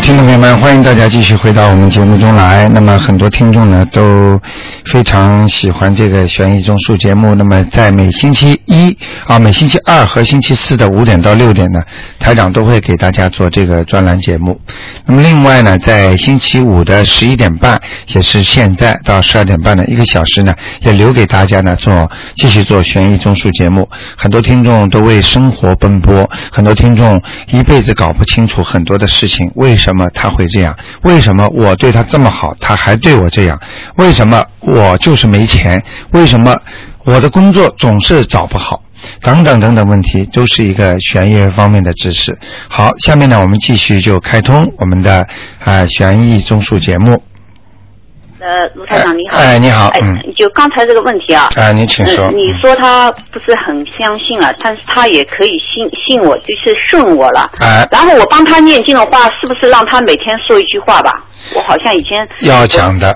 听众朋友们，欢迎大家继续回到我们节目中来。那么很多听众呢都非常喜欢这个悬疑综述节目。那么在每星期一啊，每星期二和星期四的五点到六点呢，台长都会给大家做这个专栏节目。那么另外呢，在星期五的十一点半，也是现在到十二点半的一个小时呢，也留给大家呢做继续做悬疑综述节目。很多听众都为生活奔波，很多听众一辈子搞不清楚很多的事情，为什么他会这样？为什么我对他这么好，他还对我这样？为什么我就是没钱？为什么我的工作总是找不好？等等等等问题，都是一个玄学方面的知识。好，下面呢，我们继续就开通我们的啊玄疑综述节目。呃，卢台长你好。哎，你好，哎嗯，就刚才这个问题啊。啊，您请说。嗯你说他不是很相信了，但是他也可以信信我，就是顺我了。哎，然后我帮他念经的话，是不是让他每天说一句话吧？我好像以前要讲的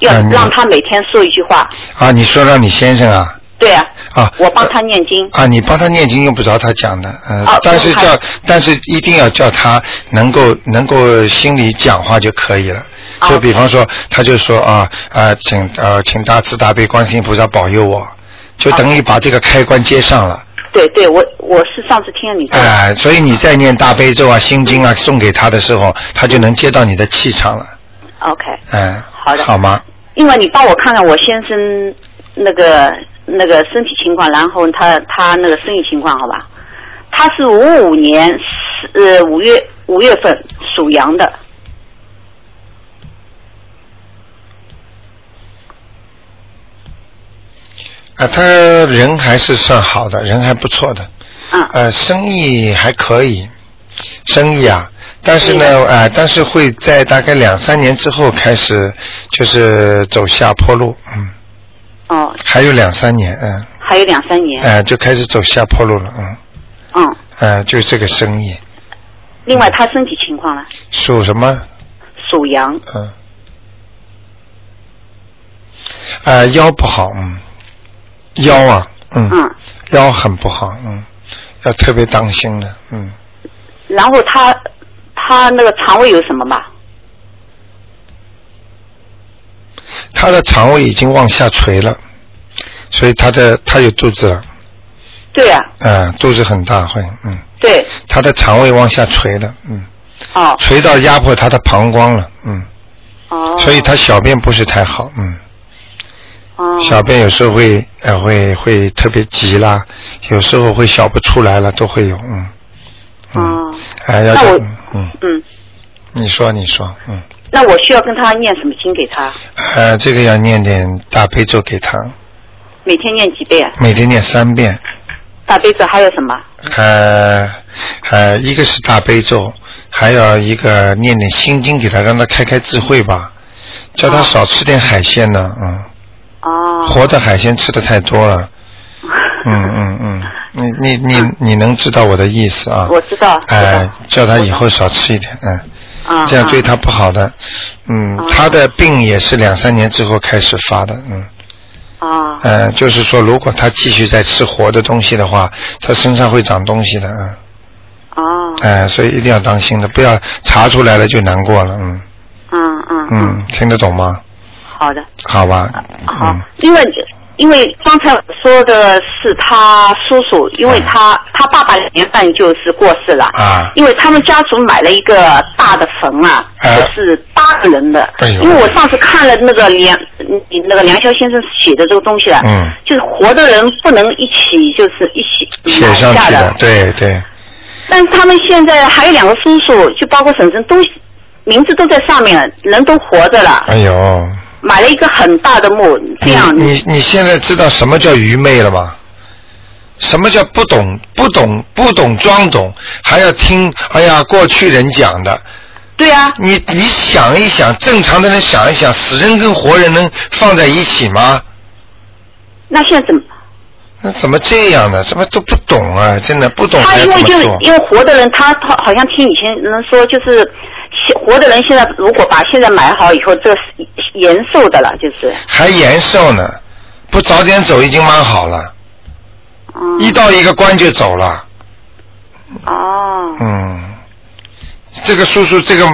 要让他每天说一句话。啊，你说让你先生啊对啊，啊。我帮他念经。啊，你帮他念经用不着他讲的，呃，哦但是叫，但是一定要叫他能够能够心里讲话就可以了。哦就比方说，他就说啊啊，请呃请大慈大悲观世音菩萨保佑我，就等于把这个开关接上了。对对，我我是上次听了你说。哎、所以你在念大悲咒啊、心经啊送给他的时候，他就能接到你的气场了。OK，嗯、好的好吗？另外你帮我看看我先生那个那个身体情况，然后他他那个生意情况，好吧？他是五五年四呃五月五月份属羊的，啊，他人还是算好的，人还不错的。嗯呃，生意还可以，生意啊，但是呢，呃，但是会在大概两三年之后开始就是走下坡路，嗯，哦，还有两三年，嗯，还有两三年，呃，就开始走下坡路了，嗯，嗯。呃，就这个生意，另外他身体情况呢？属什么？属羊，嗯，呃，腰不好，嗯，腰啊，嗯，嗯，腰很不好，嗯，要特别当心的，嗯，然后他他那个肠胃有什么嘛？他的肠胃已经往下垂了，所以他的他有肚子了，对啊，嗯、肚子很大会，嗯，对，他的肠胃往下垂了，嗯，哦。垂到压迫他的膀胱了，嗯，哦，所以他小便不是太好，嗯，哦。小便有时候会呃会会特别急啦，有时候会小不出来了，都会有，嗯，嗯，哦，哎、要那我嗯。嗯，嗯，你说你说，嗯，那我需要跟他念什么经给他？呃，这个要念点大悲咒给他，每天念几遍？啊？每天念三遍。大悲咒还有什么？呃呃，一个是大悲咒，还有一个念点心经给他，让他开开智慧吧，叫他哦。少吃点海鲜呢，嗯，哦，活的海鲜吃的太多了，嗯嗯嗯，你你你你能知道我的意思啊？我知道，哎道，叫他以后少吃一点，嗯，啊，这样对啊他不好的，嗯哦，他的病也是两三年之后开始发的，嗯。啊。呃，就是说，如果他继续在吃活的东西的话，他身上会长东西的，嗯。哦哎、所以一定要当心的，不要查出来了就难过了，嗯。嗯嗯嗯，听得懂吗？好的，好吧，好嗯，因为因为刚才说的是他叔叔，因为他他爸爸两年半就是过世了。啊。因为他们家族买了一个大的坟啊，啊。就是八个人的。因为我上次看了那个梁，那个梁霄先生写的这个东西了，嗯。就是活的人不能一起，就是一起写买下上去的，对对，但是他们现在还有两个叔叔，就包括婶婶，都名字都在上面，人都活着了，哎呦，买了一个很大的墓，这样你你你现在知道什么叫愚昧了吗？什么叫不懂不懂不懂装懂，还要听哎呀过去人讲的？对啊，你你想一想，正常的人想一想，死人跟活人能放在一起吗？那现在怎么？那怎么这样呢？怎么都不懂啊！真的不懂他因为就？因为活的人，他他好像听以前人说，就是现活的人现在如果把现在买好以后，这是延寿的了，就是。还延寿呢，不早点走已经蛮好了，嗯。一到一个关就走了，哦。嗯，这个叔叔，这个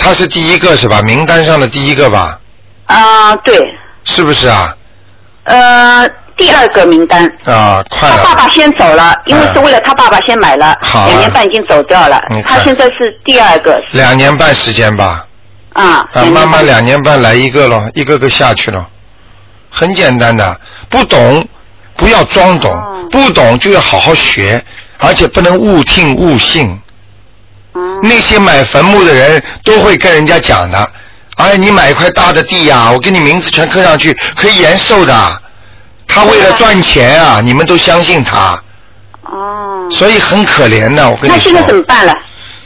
他是第一个是吧？名单上的第一个吧？啊、对，是不是啊？呃，第二个名单。啊，快了。他爸爸先走了，因为是为了他爸爸先买了，好啊两年半已经走掉了他现在是第二个，两年半时间吧，啊，啊，慢慢两年半来一个咯，一个个下去了，很简单的，不懂不要装懂，哦。不懂就要好好学，而且不能误听误信。嗯那些买坟墓的人都会跟人家讲的，哎，你买一块大的地呀、我给你名字全刻上去，可以延寿的。他为了赚钱啊，你们都相信他，哦，所以很可怜的。我跟你说那现在怎，么办了？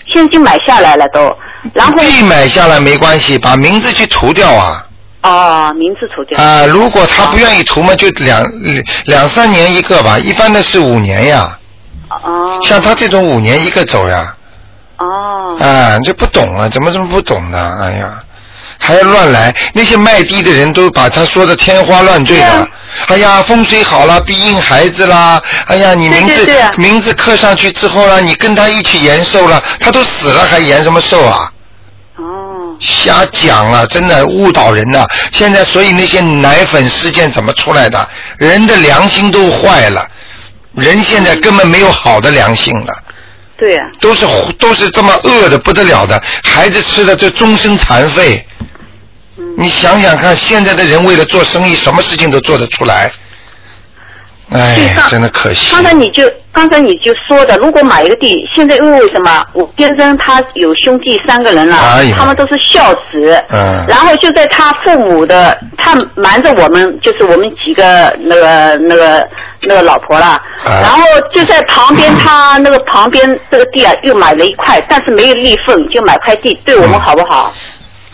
现在已经买下来了都，然后地买下来没关系，把名字去涂掉啊。哦，名字涂掉。啊、如果他不愿意涂嘛，就两两三年一个吧，一般的是五年呀。哦像他这种五年一个走呀，哦啊，这不懂啊，怎么这么不懂呢？哎呀，还要乱来，那些卖地的人都把他说的天花乱坠的。啊哎呀，风水好了，必应孩子啦。哎呀，你名字名字刻上去之后呢，你跟他一起延寿了，他都死了还延什么寿啊？哦瞎讲啊，真的误导人呐、现在所以那些奶粉事件怎么出来的？人的良心都坏了，人现在根本没有好的良心了，对啊，都是都是这么饿的不得了的，孩子吃的这终身残废。嗯你想想看，现在的人为了做生意，什么事情都做得出来。哎对，真的可惜。刚才你就刚才你就说的，如果买一个地，现在因为什么？我先生他有兄弟三个人了，哎他们都是孝子，嗯然后就在他父母的，他瞒着我们，就是我们几个那个那个那个老婆了，啊然后就在旁边他那个旁边这个地啊，又买了一块，但是没有立份，就买块地，对我们嗯好不好？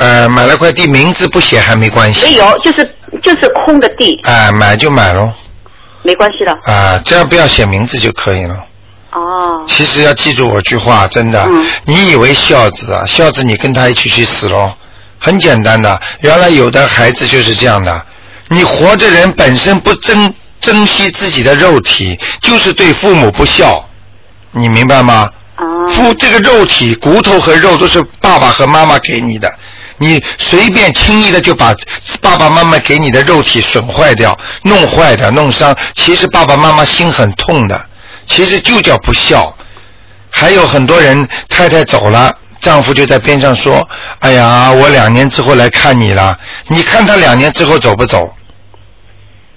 呃，买了块地，名字不写还没关系。没有，就是就是空的地，哎、买就买喽。没关系的。啊，这样不要写名字就可以了。哦，其实要记住我句话，真的，嗯你以为孝子啊，孝子你跟他一起去死喽，很简单的。原来有的孩子就是这样的，你活着人本身不珍珍惜自己的肉体，就是对父母不孝，你明白吗？哦，父这个肉体骨头和肉都是爸爸和妈妈给你的，你随便轻易的就把爸爸妈妈给你的肉体损坏掉、弄坏的、弄伤，其实爸爸妈妈心很痛的，其实就叫不孝。还有很多人太太走了。丈夫就在边上说：“哎呀，我两年之后来看你了，你看他两年之后走不走？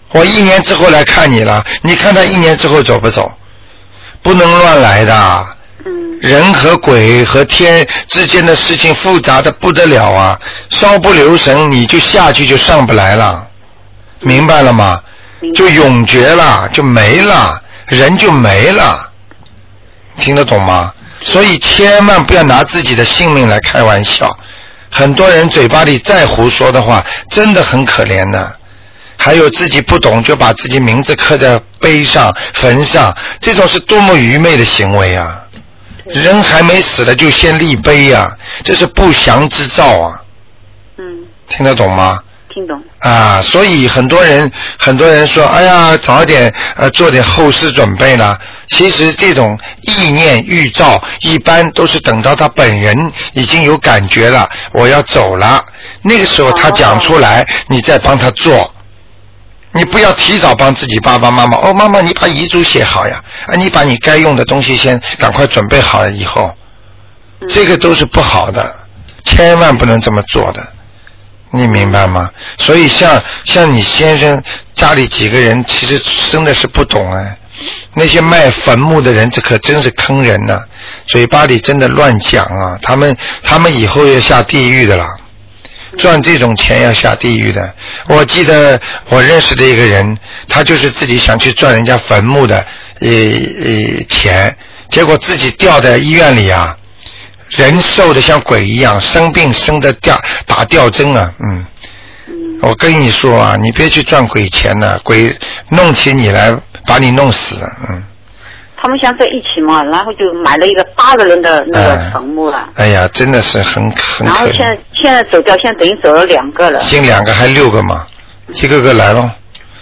我一年之后来看你了，你看他一年之后走不走？不能乱来的。嗯，人和鬼和天之间的事情复杂的不得了啊！稍不留神，你就下去就上不来了，明白了吗？就永绝了，就没了，人就没了，听得懂吗？所以千万不要拿自己的性命来开玩笑。很多人嘴巴里再胡说的话，真的很可怜的。还有自己不懂就把自己名字刻在碑上、坟上，这种是多么愚昧的行为啊！人还没死呢，就先立碑呀、这是不祥之兆啊！嗯，听得懂吗？听懂。啊，所以很多人很多人说，哎呀，早点呃做点后事准备呢。其实这种意念预兆，一般都是等到他本人已经有感觉了，我要走了，那个时候他讲出来，你再帮他做。你不要提早帮自己爸爸妈妈哦，妈妈你把遗嘱写好呀，啊，你把你该用的东西先赶快准备好了以后，嗯这个都是不好的，千万不能这么做的。你明白吗？所以像像你先生家里几个人，其实真的是不懂哎。那些卖坟墓的人，这可真是坑人呐、嘴巴里真的乱讲啊！他们他们以后要下地狱的了，赚这种钱要下地狱的。我记得我认识的一个人，他就是自己想去赚人家坟墓的呃呃钱，结果自己掉在医院里啊，人瘦的像鬼一样，生病生的吊打吊针啊，嗯。我跟你说啊，你别去赚鬼钱了，鬼弄起你来把你弄死了，嗯。他们想在一起嘛，然后就买了一个八个人的那个哎坟墓了。哎呀，真的是很很可然后现在。现在走掉，现在等于走了两个了。进两个还六个嘛，一个个来咯，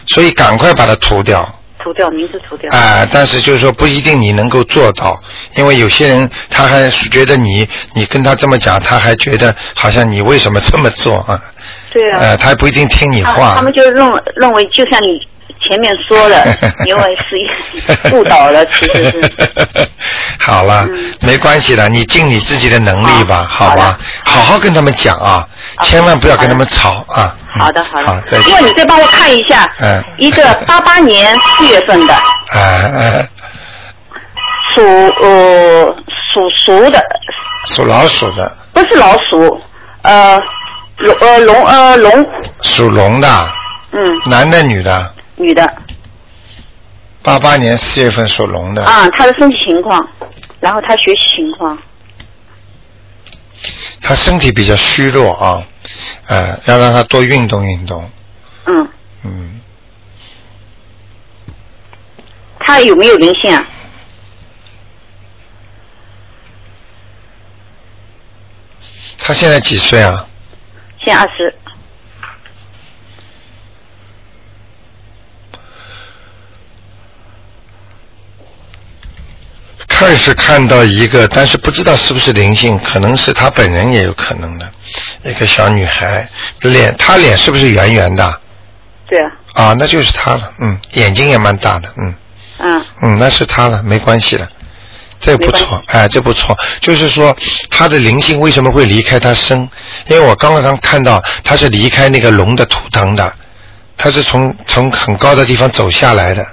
所以赶快把它涂掉。涂掉，名字涂掉。啊、但是就是说不一定你能够做到，因为有些人他还觉得你，你跟他这么讲，他还觉得好像你为什么这么做啊？对啊。呃，他还不一定听你话。他他们就认为认为，就像你前面说了，因为是一误导了，其实是。好了，嗯。没关系的，你尽你自己的能力吧，好好吧？好好好跟他们讲啊，千万不要跟他们吵啊。嗯好的好好，再的，见。因为你再帮我看一下，嗯。一个 八八年四月份的。啊啊，属呃属鼠的，属老鼠的，不是老鼠，呃龙呃龙呃龙，属龙的，嗯，男的女的，女的。八八年四月份属龙的，啊，她的身体情况，然后她学习情况，她身体比较虚弱啊，呃，要让她多运动运动，嗯，嗯，她有没有灵性啊？他现在几岁啊？现在二十，看是看到一个，但是不知道是不是灵性，可能是他本人也有可能的，一个小女孩，脸，她脸是不是圆圆的？对啊，啊，那就是她了，嗯，眼睛也蛮大的，嗯嗯嗯，那是她了，没关系了，这不错，哎，这不错，就是说她的灵性为什么会离开她身？因为我刚刚看到她是离开那个龙的图腾的，她是从从很高的地方走下来的。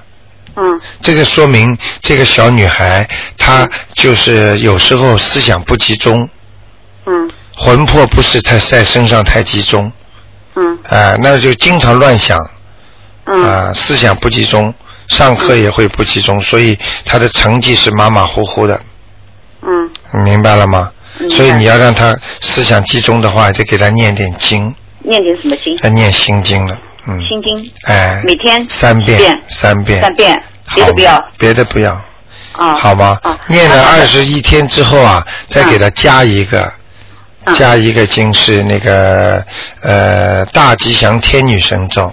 嗯。这个说明这个小女孩她就是有时候思想不集中，嗯。魂魄不是太在身上太集中，嗯。啊、那就经常乱想，啊、嗯思想不集中，上课也会不集中，所以她的成绩是马马虎虎的，嗯。明白了吗？所以你要让她思想集中的话，就给她念点经，念点什么经？她念心经了，嗯，心经，哎，每天三遍，三遍，三遍，别的不要。别的不要。啊，好吗？啊，念了二十一天之后啊，再给他加一个，嗯。加一个经是那个呃大吉祥天女神咒，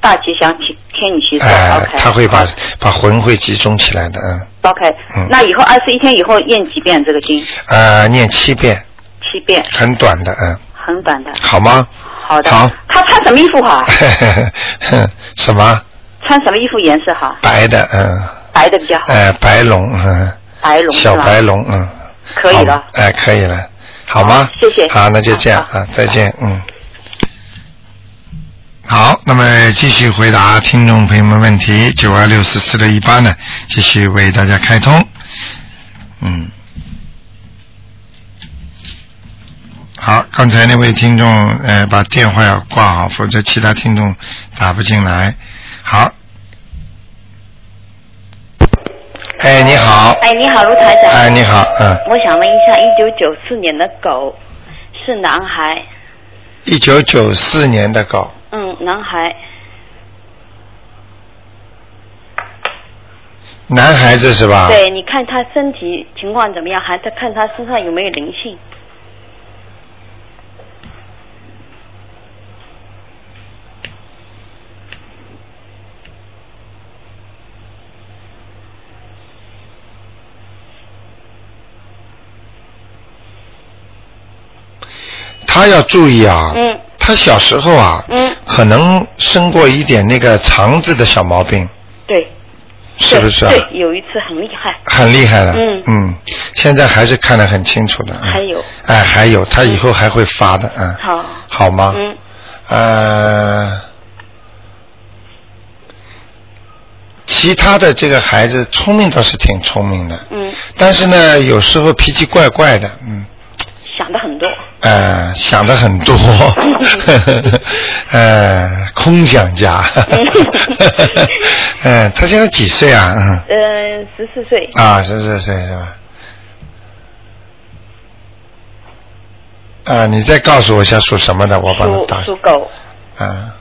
大吉祥天天女神咒哎、他会把把魂会集中起来的，嗯，OK，嗯。那以后二十一天以后念几遍这个经？呃，念七遍，七遍，很短的，嗯，很短的。好吗？好的。好他穿什么衣服好？什么穿什么衣服颜色好？白的，嗯，白的比较好。哎、白龙，嗯，白龙小白龙，嗯，可以了好哎、可以了，好吗？好谢谢好，那就这样好啊，再见，嗯。好，那么继续回答听众朋友们问题，九二六四四六一八呢，继续为大家开通。嗯，好，刚才那位听众呃把电话要挂好，否则其他听众打不进来。好，哎，你好，哎，你好，卢台长。哎，你好，嗯，我想问一下，一九九四年的狗是男孩，一九九四年的狗，嗯，男孩，男孩子是吧？。对，你看他身体情况怎么样？还在看他身上有没有灵性？他要注意啊，嗯。他小时候啊，嗯，可能生过一点那个肠子的小毛病，对，是不是啊？对，有一次很厉害。很厉害了，嗯。嗯，现在还是看得很清楚的。嗯。还有，哎，还有，他以后还会发的，啊，好，好吗？嗯，呃，其他的这个孩子聪明倒是挺聪明的，嗯，但是呢，有时候脾气怪怪的，嗯，想的很多。呃，想的很多，呃，空想家，嗯，他现在几岁啊？嗯，嗯，十四岁。啊，十四岁是吧？啊，你再告诉我一下属什么的，我帮他属打。属狗，啊。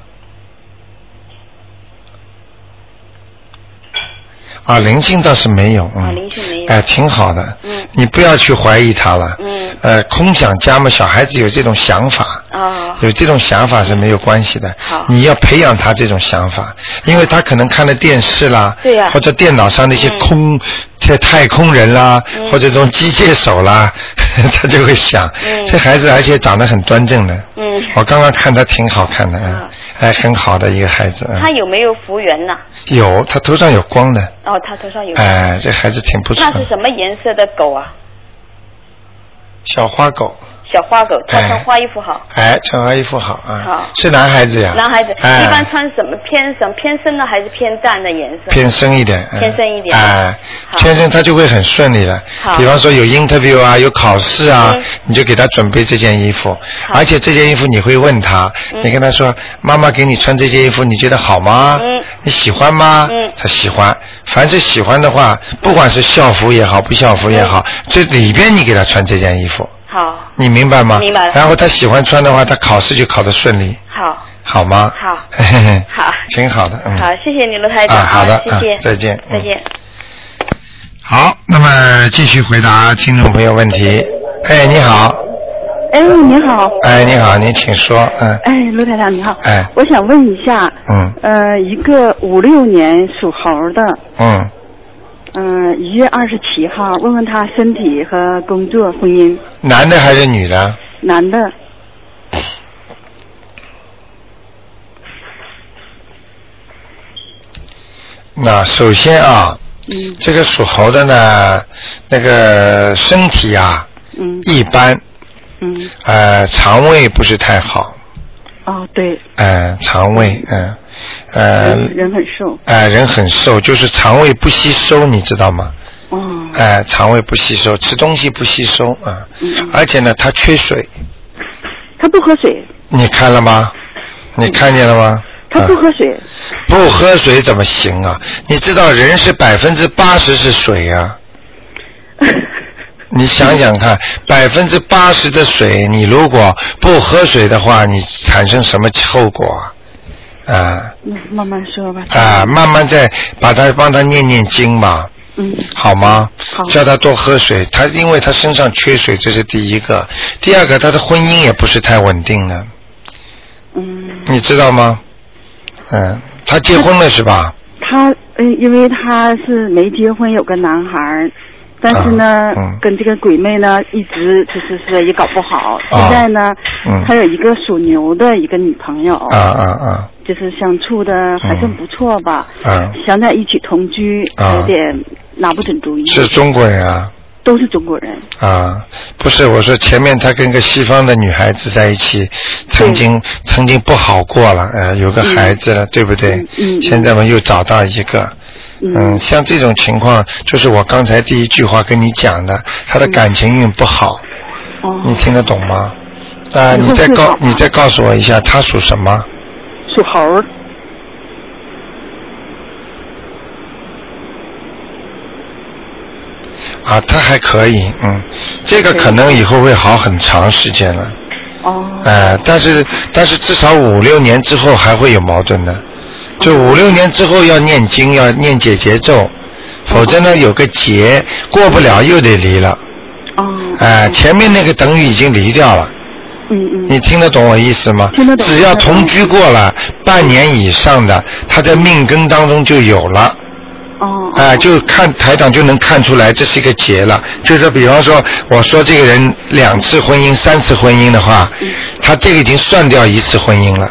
啊，灵性倒是没有，嗯，啊灵性没有。哎，挺好的，嗯。你不要去怀疑他了，嗯。呃，空想家嘛，小孩子有这种想法，啊。哦有这种想法是没有关系的。好。你要培养他这种想法，因为他可能看了电视啦，对呀。或者电脑上那些嗯。空、这太空人啦，嗯。或者这种机械手啦，他就会想，嗯。这孩子而且长得很端正的。嗯，我刚刚看他挺好看的，嗯。啊，哎，很好的一个孩子，他嗯，有没有福缘呢？有他头上有光的，哦，他头上有。哎，这孩子挺不错那，是什么颜色的狗啊？小花狗，小花狗，它哎。穿花衣服好。哎，穿花衣服好啊，好。是男孩子呀，男孩子哎。一般穿什么偏什么偏深的还是偏淡的颜色？偏深一点，嗯。偏深一点。哎，好。偏深他就会很顺利了。好。比方说有 interview 啊，有考试啊，嗯。你就给他准备这件衣服，好。而且这件衣服你会问他，嗯。你跟他说，妈妈给你穿这件衣服，你觉得好吗？嗯。你喜欢吗？嗯。他喜欢，凡是喜欢的话，不管是校服也好，不校服也好，这里边你给他穿这件衣服，好，你明白吗？明白。了然后他喜欢穿的话，他考试就考得顺利，好，好吗？好。嘿嘿嘿好。挺好的，嗯。好，谢谢你罗台长啊好的谢谢。啊，再见嗯。再见。好，那么继续回答听众朋友问题。哎，你好，哎，你好，哎，你好，你请说，嗯，哎，卢台长你好，哎。我想问一下，嗯。呃，一个五六年属猴的，嗯，嗯、一月二十七号，问问他身体和工作、婚姻，男的还是女的？男的，那首先啊，嗯。这个属猴的呢，那个身体啊嗯。一般，嗯，呃，肠胃不是太好，哦对，呃，肠胃，嗯、呃，人人很瘦，呃，人很瘦，就是肠胃不吸收，你知道吗？哦，哎、肠胃不吸收，吃东西不吸收啊，嗯而且呢，他缺水，他不喝水，你看了吗？你看见了吗？他不啊喝水，不喝水怎么行啊？你知道人是百分之八十是水啊，你想想看，百分之八十的水，你如果不喝水的话，你产生什么后果啊？啊。嗯慢慢说吧，啊，慢慢再把他帮他念念经吧，嗯。好吗？好。叫他多喝水。他因为他身上缺水，这是第一个。第二个，他的婚姻也不是太稳定的，嗯，你知道吗？嗯，他结婚了是吧？他嗯，因为他是没结婚，有个男孩儿，但是呢，啊嗯。跟这个鬼妹呢一直就是说也搞不好。啊。现在呢，嗯。他有一个属牛的一个女朋友，啊啊啊就是相处的还算不错吧，啊！想在一起同居，啊有点拿不准主意。是中国人啊都是中国人，啊！不是，我说前面他跟个西方的女孩子在一起，曾经曾经不好过了，呃，有个孩子了，对不对？嗯现在嘛又找到一个。嗯，像这种情况，就是我刚才第一句话跟你讲的，他的感情运不好，哦，你听得懂吗？啊，你再告你再告诉我一下，他属什么？属猴儿，啊，他还可以，嗯，这个可能以后会好很长时间了，哦，呃，但是但是至少五六年之后还会有矛盾的，就五六年之后要念经，要念解结咒，否则呢有个结过不了又得离了，哦，哎、前面那个等于已经离掉了。嗯嗯，你听得懂我意思吗？听得懂只要同居过了半年以上的，他在命根当中就有了。哦，哎、就看台长就能看出来，这是一个结了。就是比方说，我说这个人两次婚姻、三次婚姻的话，他这个已经算掉一次婚姻了，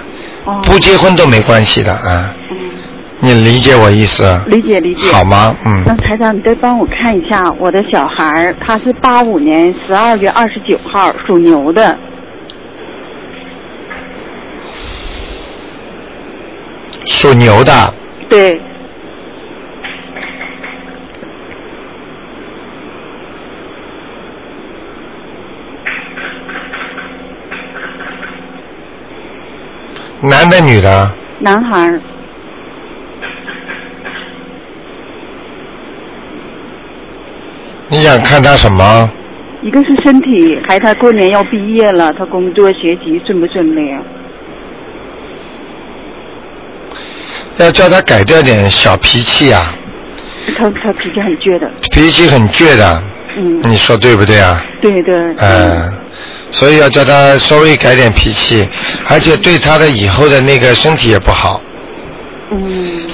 哦，不结婚都没关系的啊。嗯，你理解我意思？理解理解。好吗？嗯那，台长，你再帮我看一下我的小孩儿，他是八五年十二月二十九号属牛的，属牛的，对，男的女的？男孩儿，你想看他什么？一个是身体，还他过年要毕业了，他工作学习顺不顺利啊？要叫他改掉点小脾气啊，他他脾气很倔的，脾气很倔的，嗯，你说对不对啊？对对，呃，所以要叫他稍微改点脾气，而且对他的以后的那个身体也不好，嗯，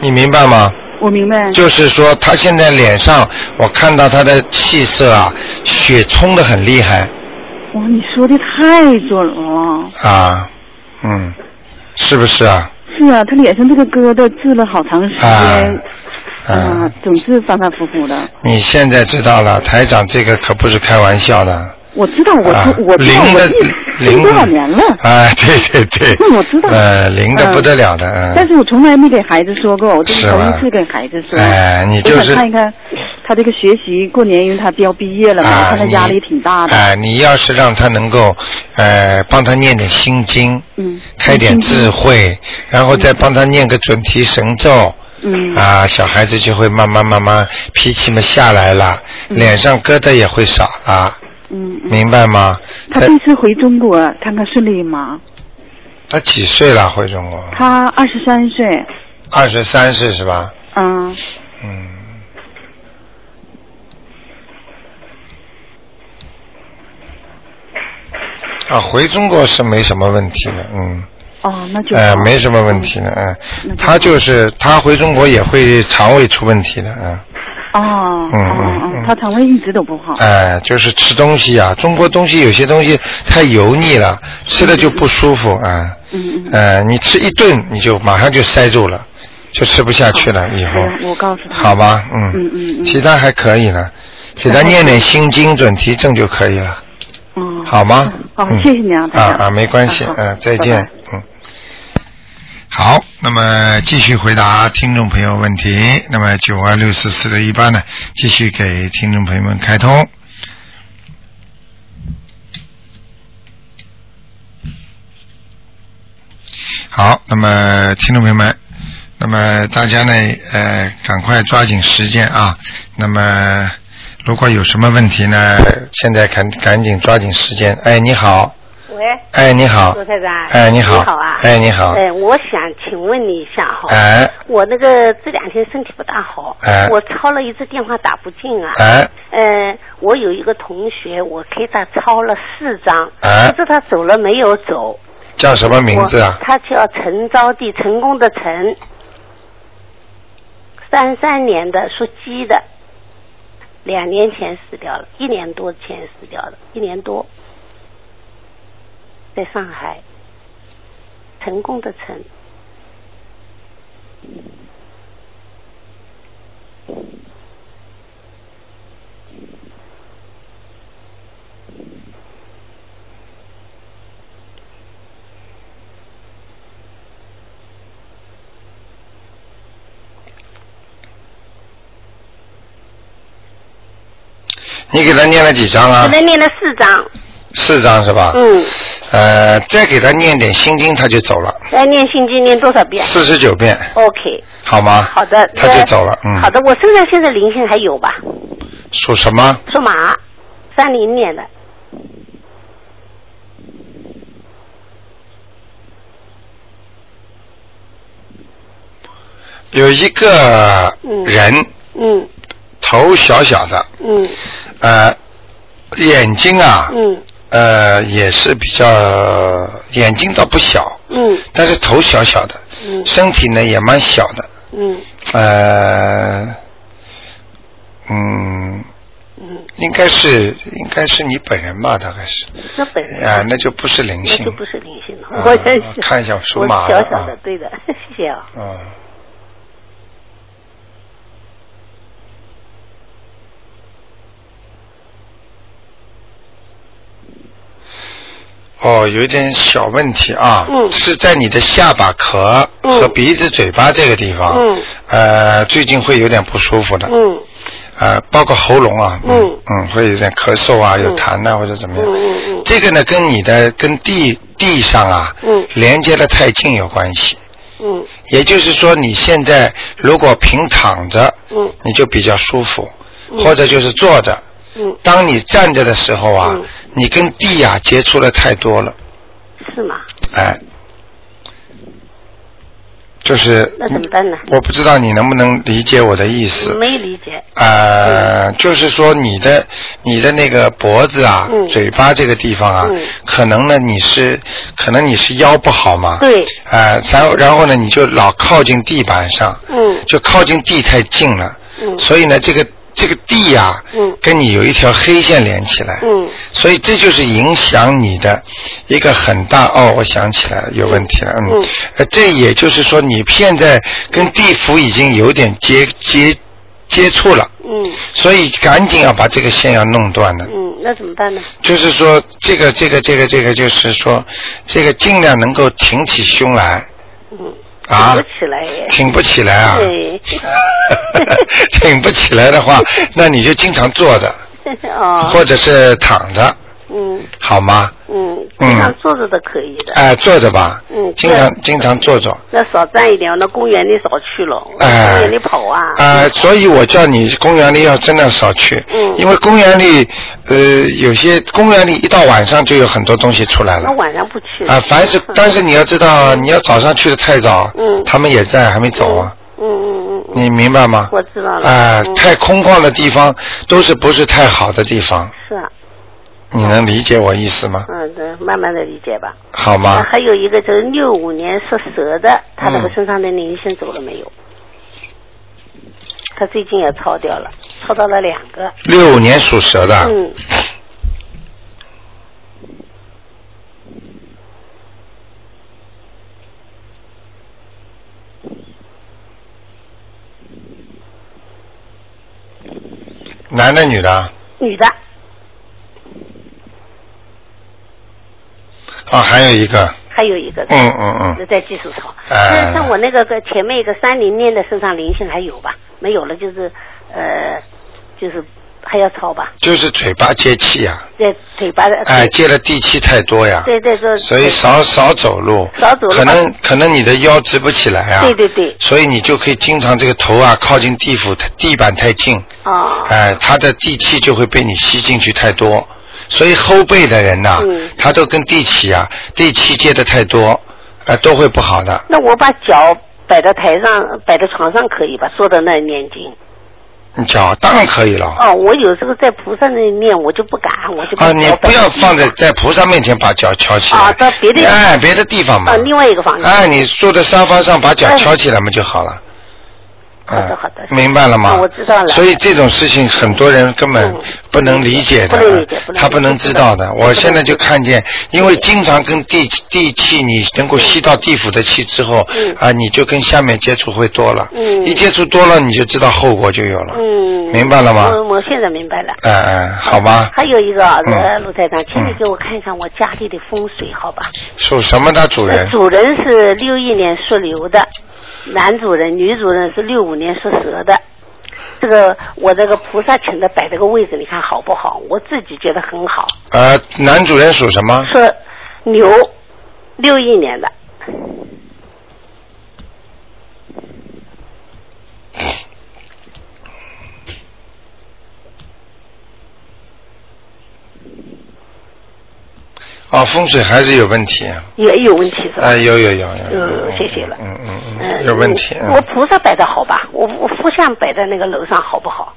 你明白吗？我明白。就是说他现在脸上，我看到他的气色啊，血冲的很厉害哇，你说的太准了。啊，嗯，是不是啊？是啊，他脸上这个疙瘩治了好长时间，啊总是反反复复的。你现在知道了，台长这个可不是开玩笑的。我知道，我啊，我知道，灵的我一多少年了。哎，对对对。那我知道呃，灵的不得了的，嗯。但是我从来没给孩子说过，我这是头一次跟孩子说。哎你就是我想看一看他这个学习，过年因为他要毕业了嘛，啊，看他压力挺大的。哎、你要是让他能够，呃，帮他念点心经，嗯，开点智慧，然后再帮他念个准提神咒。嗯啊，小孩子就会慢慢慢慢脾气嘛下来了，嗯脸上疙瘩也会少了，嗯嗯。明白吗？他这次回中国看看顺利吗？他几岁了？回中国？他二十三岁，二十三岁是吧？嗯，嗯。啊，回中国是没什么问题的，嗯，哦，那就呃，没什么问题的，嗯他就是他回中国也会肠胃出问题的，嗯，哦，嗯哦嗯嗯，哦他肠胃一直都不好。哎、就是吃东西啊，中国东西有些东西太油腻了，吃了就不舒服啊，嗯嗯。呃，你吃一顿你就马上就塞住了，就吃不下去了，以后，我告诉他。好吧，嗯，嗯嗯嗯其他还可以了，给他念点心经准提正就可以了，嗯。好吗？好，嗯谢谢你啊，啊啊，没关系，好嗯，再拜见拜，嗯。好，那么继续回答听众朋友问题。那么九二六四四六一八呢，继续给听众朋友们开通。好，那么听众朋友们，那么大家呢，呃，赶快抓紧时间啊。那么如果有什么问题呢，现在赶赶紧抓紧时间。哎，你好，喂，哎，你好，罗太太。哎，你好，你好啊。哎，你好，哎，我想请问你一下哈。哎，我那个这两天身体不大好。哎我抄了一次电话打不进啊。哎，呃，我有一个同学，我给他抄了四张，哎不知他走了没有走。叫什么名字啊？他叫陈招娣，成功的陈，三三年的，属鸡的，两年前死掉了，一年多前死掉了，一年多，在上海，成功的成。你给他念了几张啊给他念了四张，四张是吧？嗯，呃，再给他念点心经，他就走了，再念心经念多少遍四十九遍，？OK，好吗？好的，他就走了，嗯。好的，我身上现在灵性还有吧？属什么？属马，三零年的，有一个嗯人，嗯头小小的，嗯呃，眼睛啊，嗯呃，也是比较眼睛倒不小，嗯。但是头小小的，嗯。身体呢也蛮小的，嗯。呃，嗯，嗯，应该是应该是你本人吧，大概是，那本人。啊，那就不是灵性。那就，不是灵性了。啊我看一下属我马的啊。小小的，对的，谢谢啊。嗯。哦，有一点小问题啊，嗯。是在你的下巴壳嗯。和鼻子、嘴巴这个地方，嗯。呃，最近会有点不舒服的，嗯。呃，包括喉咙啊，嗯。嗯，会有点咳嗽啊，有痰呐、或者怎么样，嗯嗯嗯。这个呢跟你的跟地地上啊，嗯。连接的太近有关系，嗯。也就是说你现在如果平躺着，嗯。你就比较舒服，嗯。或者就是坐着，嗯，当你站着的时候啊，嗯。你跟地啊接触的太多了，是吗？哎，就是那怎么办呢？我不知道你能不能理解我的意思。没理解。呃，就是说你的你的那个脖子啊、嗯。嘴巴这个地方啊，嗯。可能呢你是可能你是腰不好嘛，对，呃，然后然后呢你就老靠近地板上，嗯。就靠近地太近了，嗯。所以呢这个这个地呀、嗯。跟你有一条黑线连起来，嗯。所以这就是影响你的一个很大哦，我想起来了，有问题了，嗯，嗯。呃，这也就是说你现在跟地府已经有点接接接触了，嗯。所以赶紧要把这个线要弄断了。嗯，那怎么办呢？就是说，这个这个这个这个，就是说，这个尽量能够挺起胸来。嗯，啊挺不起来耶。挺不起来啊。对。挺不起来的话，那你就经常坐着，哦。或者是躺着，嗯好吗？嗯，嗯经常坐着的可以的。哎，坐着吧，嗯经常经常坐着。那少站一点，那公园里少去了，哎公园里跑啊。啊、所以我叫你公园里要真的少去，嗯因为公园里，呃，有些公园里一到晚上就有很多东西出来了那。晚上不去。啊，凡是，但是你要知道，你要早上去的太早，嗯他们也在，还没走啊，嗯嗯嗯嗯。你明白吗？我知道了。啊、嗯太空旷的地方都是不是太好的地方，是啊，你能理解我意思吗？嗯，对，慢慢的理解吧。好吗啊？还有一个就是六五年属蛇的，他那个嗯身上的灵性走了没有？他最近也超掉了，超到了两个。六五年属蛇的，嗯，男的女的啊？女的，啊，还有一个，还有一个。嗯嗯嗯，在技术上。哎那像我那个个前面一个三零年的身上灵性还有吧？没有了，就是呃，就是还要抄吧？就是嘴巴接气呀、对嘴巴的。哎，接了地气太多呀，对对对。所以少少走路，少走路可能可能你的腰直不起来啊，对对对。所以你就可以经常这个头啊靠近地府地板太近，哦。哎，它的地气就会被你吸进去太多，所以后背的人呐、嗯他都跟地气啊地气接的太多，呃，都会不好的。那我把脚摆到台上，摆在床上可以吧？坐在那儿念经。你脚当然可以了。哦，我有时候在菩萨那里念，我就不敢，我就把啊，你不要放在在菩萨面前把脚翘起来。啊到别的哎，别的地方嘛。啊，另外一个房间。哎，你坐在沙发上把脚哎翘起来嘛就好了。好的嗯好的明白了我知道了所以这种事情很多人根本嗯不能理解的，他不能知道的。我现在就看见，因为经常跟地地气，你能够吸到地府的气之后，嗯啊，你就跟下面接触会多了。嗯一接触多了，你就知道后果就有了。嗯。明白了吗我我现在明白了。嗯嗯，好吧。还有一个啊，嗯呃陆台长，请你嗯给我看一看我家里的风水，好吧？属什么的主人？主人是六一年属牛的，男主人，女主人是六五年属蛇的。这个我这个菩萨请的摆这个位置，你看好不好？我自己觉得很好。呃，男主人属什么？是牛，六一年的。哦，风水还是有问题。也有问题是吧？啊，有有有有。嗯，谢谢了。嗯嗯嗯嗯，有问题。嗯我菩萨摆的好吧？我我佛像摆在那个楼上好不好？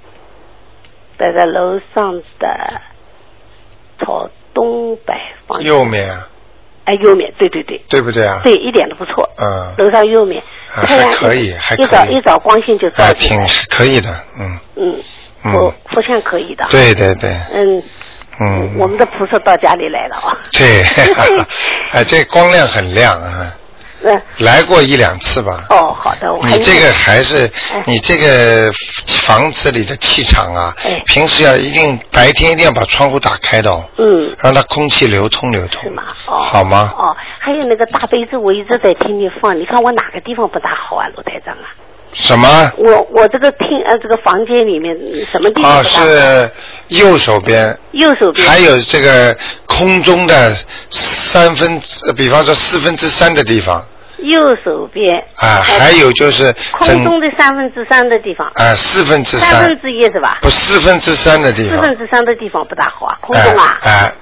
摆在楼上的朝东北方。右面啊，哎，右面，对对对，对不对啊？对，一点都不错。嗯，楼上右面，啊太阳还可以还可以一早一早光线就照哎，挺进来。可以的，嗯嗯，嗯佛佛像可以的。。对对对，嗯。嗯。我们的菩萨到家里来了啊。对，哎，这光亮很亮啊，嗯。来过一两次吧。哦，好的，我你这个还是哎你这个房子里的气场啊哎，平时要一定白天一定要把窗户打开的哦，嗯。让它空气流通流通是吗？，哦，好吗？哦，还有那个大杯子，我一直在听你放，你看我哪个地方不大好啊，罗台长啊？什么？我我这个厅呃这个房间里面嗯什么地方啊？是右手边，右手边。还有这个空中的三分之，呃比方说四分之三的地方右手边。啊，哎还有就是空中的三分之三的地方。啊四分之三三分，之一是吧？不四分之三的地方，四分之三的地方不大好啊，空中啊。哎哎，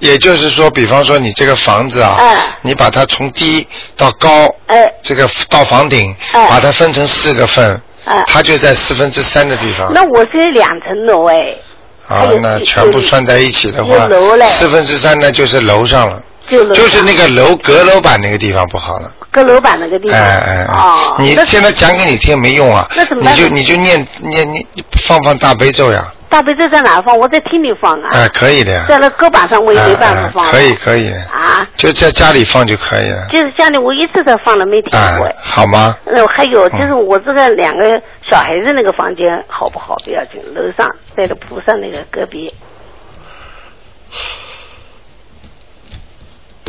也就是说，比方说你这个房子啊，嗯。你把它从低到高，哎这个到房顶，哎把它分成四个份，哎它就在四分之三的地方。那我是两层楼哎，啊，那全部算在一起的话四分之三呢就是楼上了，就楼就是那个楼阁楼板那个地方不好了。阁楼板那个地哎方。哎哎哦，，那你现在讲给你听没用啊。那怎，么你就你就念念念放放大悲咒呀，大悲咒在哪放？我在厅里放啊，哎，可以的呀。在那搁板上我也没办法放。可以可以，啊，就在家里放就可以了。就是家里我一直在放了，没停过哎。，好吗？呃，还有嗯就是我这个两个小孩子那个房间好不好不要紧，楼上在那菩萨那个隔壁，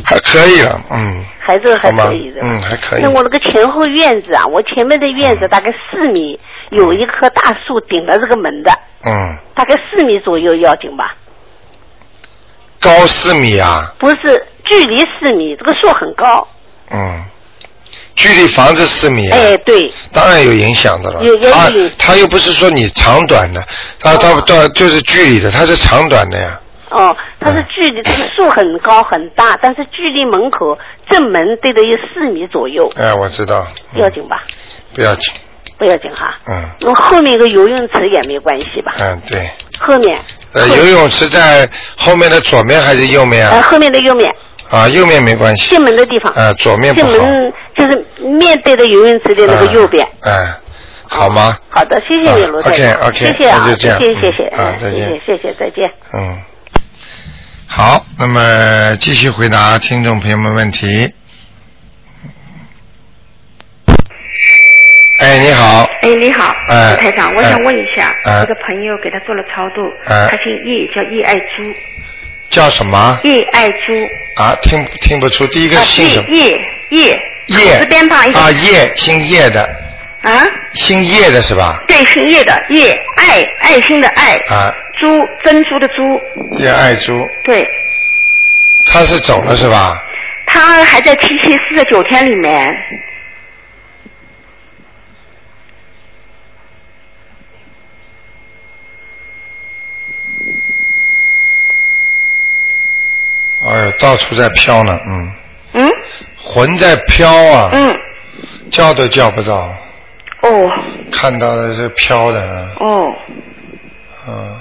还可以了，嗯，还是还可以的。嗯还可以那我那个前后院子啊，我前面的院子大概四米，有一棵大树顶了这个门的，嗯，大概四米左右要紧吧？高四米啊，不是，距离四米，这个树很高。嗯，距离房子四米啊，哎，对，当然有影响的了。有有他有他又不是说你长短的，他他哦他就是距离的，他是长短的呀。哦，它是嗯距离这个树很高很大，但是距离门口正门对的有四米左右，哎，我知道。嗯要紧吧？不要紧，不要紧哈。嗯那后面一个游泳池也没关系吧？嗯，对。后面。呃，游泳池在后面的左面还是右面呃，啊？后面的右面啊，右面没关系。进门的地方。啊，左面不进。门就是面对着游泳池的那个右边。哎，哎好吗？好的，谢谢你，啊卢台长 OK，OK，谢谢啊，那就这样谢谢谢谢，嗯啊嗯再见谢谢谢谢，再见。嗯，好，那么继续回答听众朋友们问题。哎，你好，哎，你好，哎台长，我哎想问一下，哎。我的朋友给他做了超度，哎。他姓叶，叫叶爱珠，叫什么？叶爱珠，啊，听听不出，第一个啊，姓什么？叶叶叶。口字边旁一个啊，叶，姓叶的，啊，姓叶的是吧？对，姓叶的叶，爱爱心的爱，啊，珠珍珠的珠，叶爱珠，对，他是走了是吧？他还在七七四十九天里面，哎呦，到处在飘呢，嗯，嗯？魂在飘啊，嗯，叫都叫不到，哦。看到的是飘的，啊哦，嗯，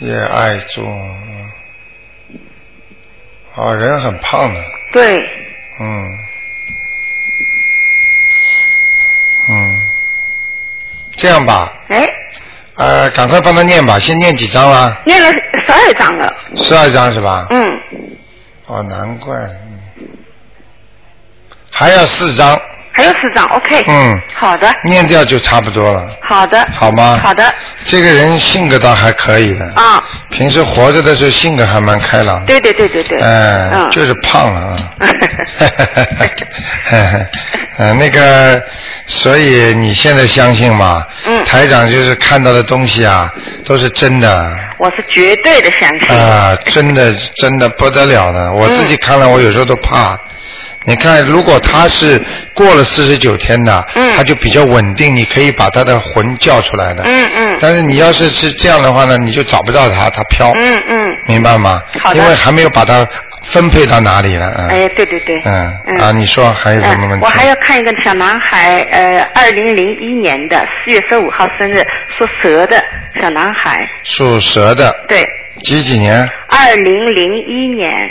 也爱珠，嗯。啊，人很胖的，对，嗯，嗯，这样吧，哎，呃，赶快帮他念吧，先念几张啦？念了十二张了，十二张是吧？嗯，哦，难怪，嗯，还要四张，还有四张，OK，嗯，好的，念掉就差不多了，好的，好吗？好的，这个人性格倒还可以的，啊，平时活着的时候性格还蛮开朗。的，对对对对对，哎，嗯，就是胖了。啊。哈哈哈嗯，那个，所以你现在相信吗？嗯。台长就是看到的东西啊，都是真的。我是绝对的相信。啊，真的真的不得了的。我自己看了，我有时候都怕。你看，如果他是过了四十九天的，嗯他就比较稳定，你可以把他的魂叫出来的。嗯嗯但是你要是是这样的话呢，你就找不到他，他飘。嗯嗯，明白吗？因为还没有把他分配到哪里了。嗯。哎，对对对。嗯啊，你说还有什么问题？嗯我还要看一个小男孩，呃，二零零一年的四月十五号生日，属蛇的小男孩，属蛇的，对，几几年？二零零一年，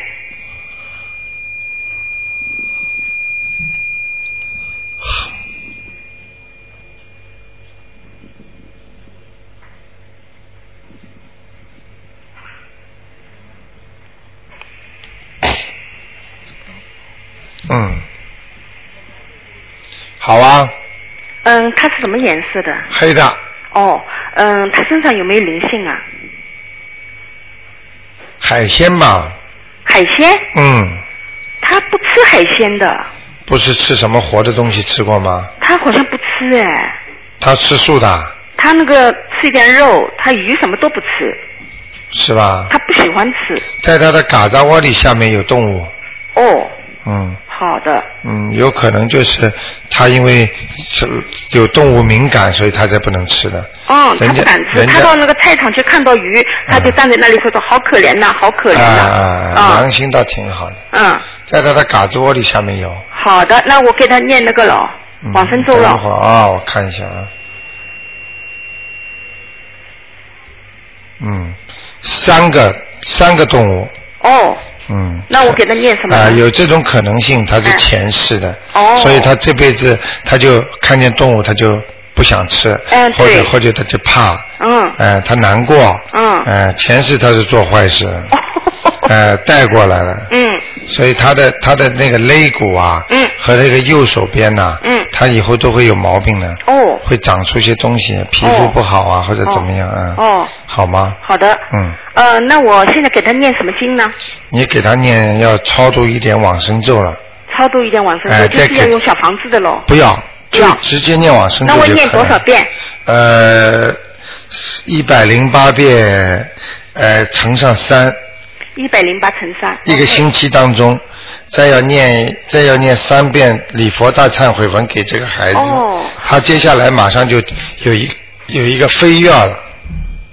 嗯。好啊，嗯，它是什么颜色的？黑的，哦，嗯，它身上有没有灵性啊？海鲜吧？海鲜？嗯，他不吃海鲜的，不是吃什么活的东西吃过吗？他好像不吃哎，他吃素的，他那个吃一点肉，他鱼什么都不吃，是吧？他不喜欢吃。在他的嘎扎窝里下面有动物，哦，嗯，好的，嗯，有可能就是他因为是有动物敏感，所以他才不能吃的。哦，他不敢吃，他到那个菜场去看到鱼，他就站在那里说说好可怜呐，好可怜啊呐。啊，啊良心倒挺好的，嗯，在他的嘎子窝里下面有。好的，那我给他念那个了，嗯往生咒等一了。会儿啊，我看一下啊。嗯，三个三个动物，哦，嗯。那我给他念什么呢？啊、有这种可能性，他是嗯。前世的，哦。所以他这辈子他就看见动物他就不想吃，嗯或者或者他就怕，嗯，呃，他难过，嗯。呃，前世他是做坏事，呃，带过来了，嗯所以他的他的那个肋骨啊，嗯和那个右手边呐、嗯他以后都会有毛病的，哦会长出一些东西，皮肤不好啊，或者怎么样啊，哦，好吗？好的。嗯，呃，那我现在给他念什么经呢？你给他念要超度一点往生咒了。超度一点往生咒，就是要用小房子的喽。不要，就直接念往生咒那我念多少？遍？呃，一百零八遍，呃，乘上三，一百零八乘三。一个星期当中，再要念再要念三遍礼佛大忏悔文给这个孩子，哦他接下来马上就有一有一个飞跃了，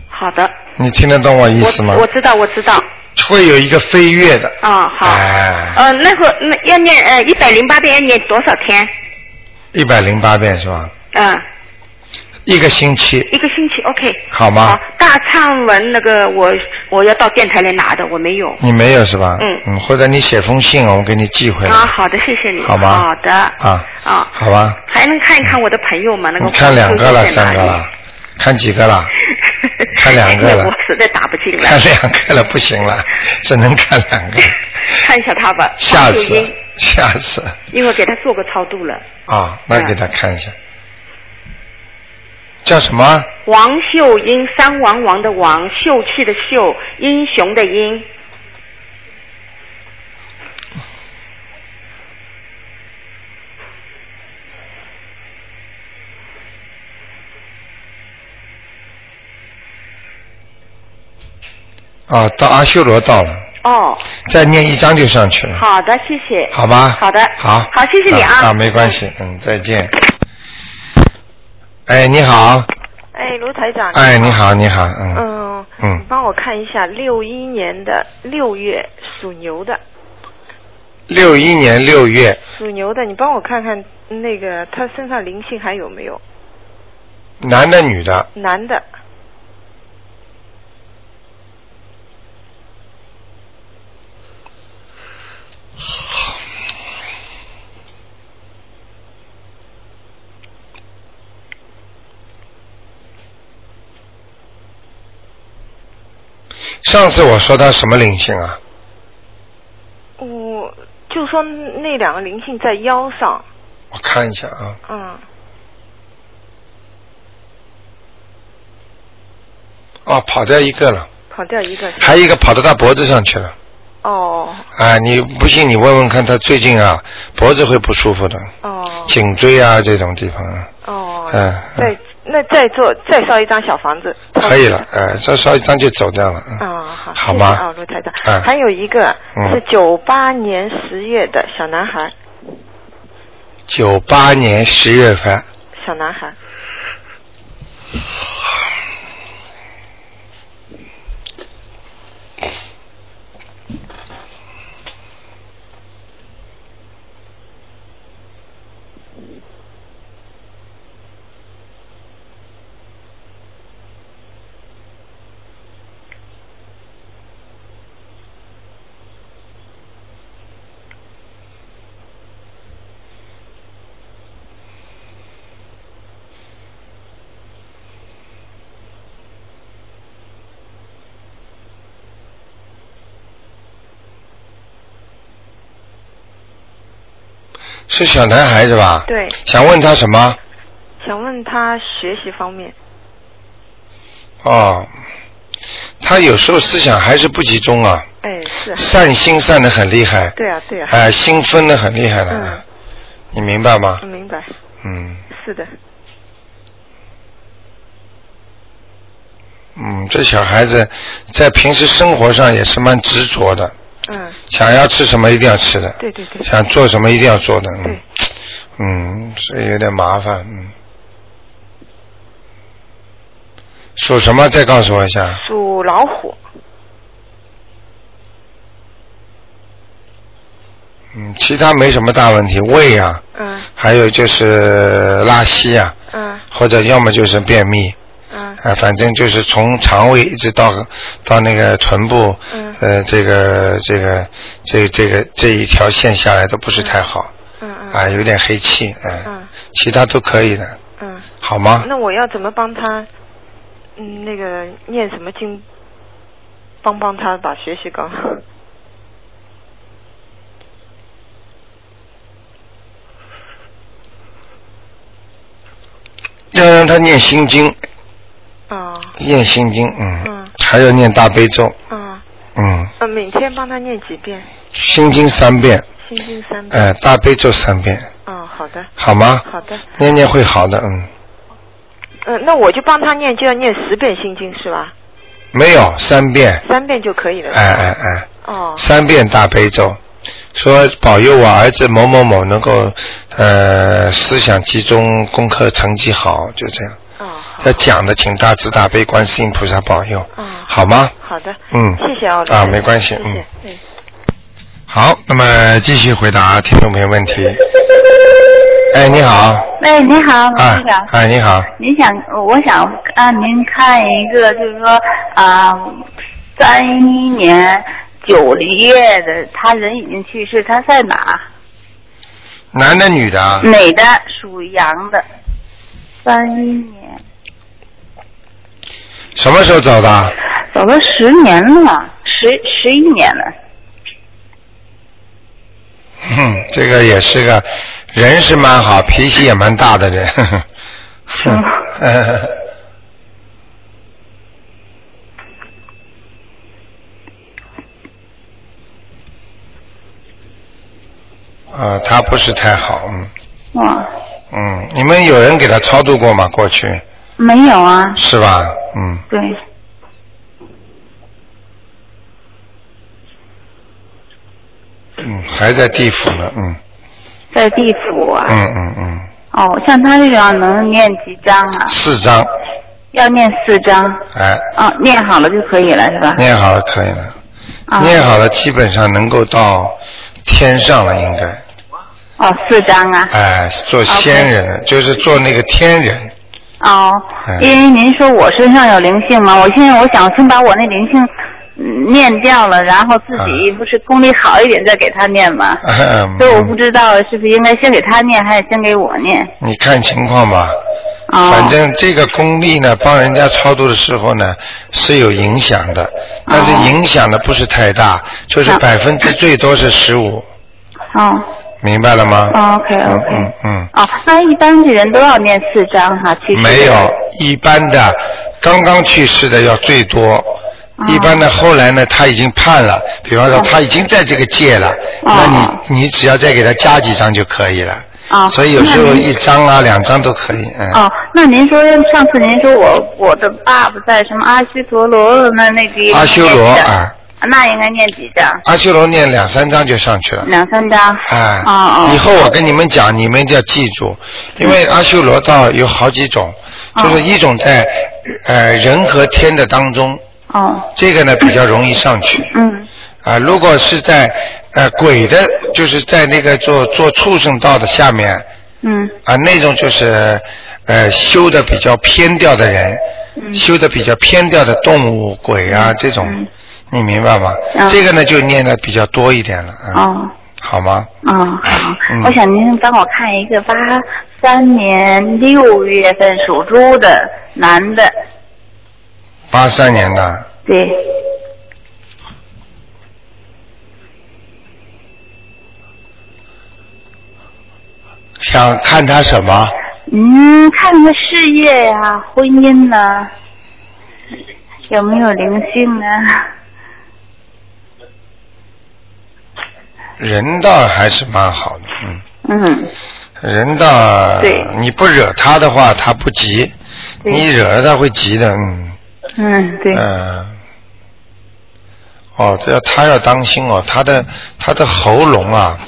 好的，你听得懂我意思吗我？我知道，我知道。会有一个飞跃的，啊、好。哎，呃，那个那要念呃一百零八遍要念多少天？一百零八遍是吧？嗯、一个星期，一个星期，OK。好吗好，大唱文那个我我要到电台来拿的，我没有。你没有是吧？嗯嗯，或者你写封信，我们给你寄回来。啊，好的，谢谢你。好吗好的。啊啊，好吧，还能看一看我的朋友吗？那个你看两个了，三个了，看几个了？看两个了我实在打不进来。看两个了，不行了，只能看两个。看一下他吧。下次下次因为给他做过超度了。啊，那给他看一下，叫什么？王秀英，三王王的王，秀气的秀，英雄的英。啊，到阿修罗到了，哦，再念一章就上去了，好的，谢谢。好吧？好的好，好谢谢你啊啊，没关系，嗯，再见。哎，你好，哎，卢台长。哎，你。好，你好，嗯嗯。嗯你帮我看一下六一年的六月属牛的，六一年六月，属牛的，你帮我看看那个他身上灵性还有没有？男的女的？男的。上次我说他什么灵性啊？我就说那两个灵性在腰上，我看一下啊，嗯，哦，跑掉一个了，跑掉一个。还有一个跑到他脖子上去了。哦哎，你不信你问问看，他最近啊脖子会不舒服的，哦颈椎啊这种地方啊，哦。嗯再那再做再烧一张小房子。可以了，哎，再烧一张就走掉了，嗯，啊，好，好吗啊，卢台长。嗯还有一个嗯是九八年十月的小男孩，九八年十月份，小男孩。是小男孩是吧？对，想问他什么？想问他学习方面。哦，他有时候思想还是不集中啊，哎，是。散心散的很厉害，对啊，对啊。哎，心分的很厉害了，嗯你明白吗？我明白。嗯是的。嗯，这小孩子在平时生活上也是蛮执着的，嗯，想要吃什么一定要吃的，对对对，想做什么一定要做的，嗯，嗯，所以有点麻烦，嗯。属什么？再告诉我一下。属老虎。嗯，其他没什么大问题，胃啊，嗯还有就是拉稀啊，嗯或者要么就是便秘，嗯啊，反正就是从肠胃一直到到那个臀部，嗯呃，这个这个这这个这一条线下来都不是太好，嗯嗯啊，有点黑气，嗯，嗯其他都可以的，嗯。好吗？那我要怎么帮他？嗯，那个念什么经，帮帮他把学习搞好。要让他念心经，啊念心经，嗯，嗯还要念大悲咒，嗯嗯，呃！每天帮他念几遍心经三遍，心经三遍。呃，大悲咒三遍，哦，好的，好吗？好的。念念会好的，嗯，嗯，那我就帮他念，就要念十遍心经是吧？没有三遍，三遍就可以了。哎哎哎，哦三遍大悲咒，说保佑我儿子某某某能够呃思想集中，功课成绩好，就这样。哦，要讲的，请大慈大悲观世音菩萨保佑，哦，好吗？好的。嗯谢谢啊，啊没关系谢谢嗯。嗯。好，那么继续回答听众朋友问题。哎，你好，喂，你好，哎台长。哎，你好，您想，我想让您看一个，就是说啊，三一年九月的，他人已经去世，他在哪？男的女的啊？哪的？属羊的。三一年，什么时候走的？走了十年了，十十一年了。哼，这个也是个人是蛮好，脾气也蛮大的人。呵呵哼，呃 啊，他不是太好，嗯哇，嗯，你们有人给他超度过吗？过去没有啊？是吧？嗯，对，嗯，还在地府呢，嗯在地府啊。嗯嗯嗯，哦，像他这样能念几张啊？四张，要念四张。哎，哦，念好了就可以了，是吧？念好了可以了，啊念好了基本上能够到天上了，应该。哦，四张啊。哎，做仙人了就是做那个天人。哦哎，因为您说我身上有灵性嘛，我现在我想先把我那灵性嗯念掉了，然后自己不是功力好一点再给他念嘛。嗯所以我不知道是不是应该先给他念，还是先给我念？你看情况吧。哦。反正这个功力呢，帮人家超度的时候呢是有影响的，但是影响的不是太大，就是百分之最多是十五，哦明白了吗？哦，OK 嗯 OK。嗯嗯，哦，那一般的人都要念四张哈，其实没有一般的刚刚去世的要最多。哦一般的后来呢，他已经判了，比方说他已经在这个界了，那你你只要再给他加几张就可以了。哦所以有时候一张啊、两张都可以，嗯。哦，那您说上次您说我我的爸爸在什么阿修陀罗那那地阿修罗啊，那应该念几张？阿修罗念两三张就上去了。两三张。哎，哦哦。以后我跟你们讲，你们一定要记住，因为阿修罗道有好几种，哦就是一种在呃人和天的当中，哦。这个呢比较容易上去。嗯。啊，如果是在呃鬼的，就是在那个做做畜生道的下面嗯啊，那种就是呃修的比较偏掉的人，嗯修的比较偏掉的动物鬼啊这种，你明白吗？嗯这个呢就念的比较多一点了，啊，哦好吗？哦好，嗯我想您帮我看一个八三年六月份属猪的男的，八三年的，对，想看他什么？嗯，看他事业呀、婚姻呐、有没有灵性啊？人倒还是蛮好的，嗯，嗯，人倒对。你不惹他的话，他不急，你惹了他会急的，嗯。嗯，对，嗯，哦，这要他要当心哦，他的他的喉咙啊，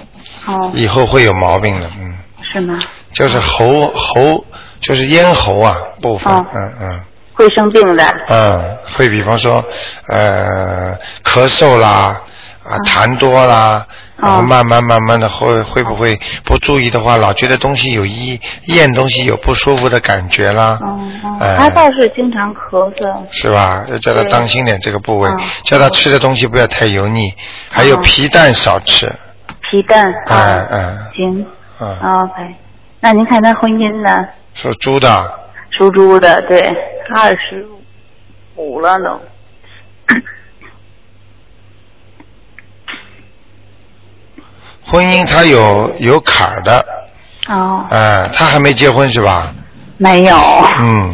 哦，以后会有毛病的，嗯，是吗？就是喉喉就是咽喉啊部分，哦。嗯嗯。会生病的。嗯，会比方说呃咳嗽啦啊痰多啦，然后哦慢慢慢慢的会会不会不注意的话，老觉得东西有异咽东西有不舒服的感觉啦，他倒是经常咳嗽。是吧？要叫他当心点这个部位嗯，叫他吃的东西不要太油腻，还有嗯皮蛋少吃，皮蛋。嗯啊，嗯行嗯，，OK。那您看他婚姻呢？属猪的，属猪的，对，二十五了都。婚姻他有有坎儿的，哦，哎，他还没结婚是吧？没有。嗯，